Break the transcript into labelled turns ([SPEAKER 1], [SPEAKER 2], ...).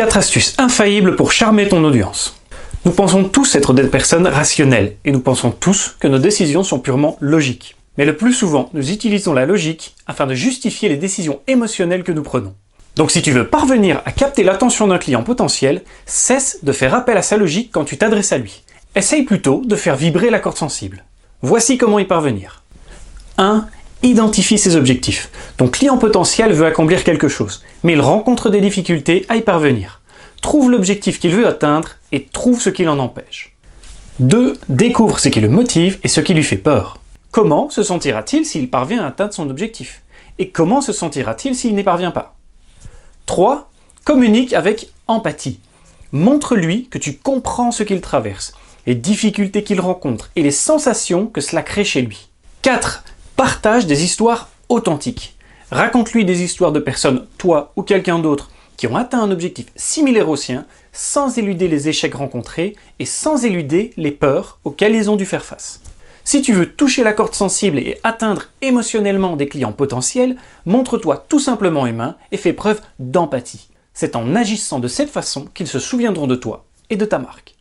[SPEAKER 1] 4 astuces infaillibles pour charmer ton audience. Nous pensons tous être des personnes rationnelles et nous pensons tous que nos décisions sont purement logiques. Mais le plus souvent, nous utilisons la logique afin de justifier les décisions émotionnelles que nous prenons. Donc si tu veux parvenir à capter l'attention d'un client potentiel, cesse de faire appel à sa logique quand tu t'adresses à lui. Essaye plutôt de faire vibrer la corde sensible. Voici comment y parvenir. 1. Identifie ses objectifs. Ton client potentiel veut accomplir quelque chose, mais il rencontre des difficultés à y parvenir. Trouve l'objectif qu'il veut atteindre et trouve ce qui l'en empêche. 2. Découvre ce qui le motive et ce qui lui fait peur. Comment se sentira-t-il s'il parvient à atteindre son objectif? Et comment se sentira-t-il s'il n'y parvient pas? 3. Communique avec empathie. Montre-lui que tu comprends ce qu'il traverse, les difficultés qu'il rencontre et les sensations que cela crée chez lui. 4. Partage des histoires authentiques. Raconte-lui des histoires de personnes, toi ou quelqu'un d'autre, qui ont atteint un objectif similaire au sien, sans éluder les échecs rencontrés et sans éluder les peurs auxquelles ils ont dû faire face. Si tu veux toucher la corde sensible et atteindre émotionnellement des clients potentiels, montre-toi tout simplement humain et fais preuve d'empathie. C'est en agissant de cette façon qu'ils se souviendront de toi et de ta marque.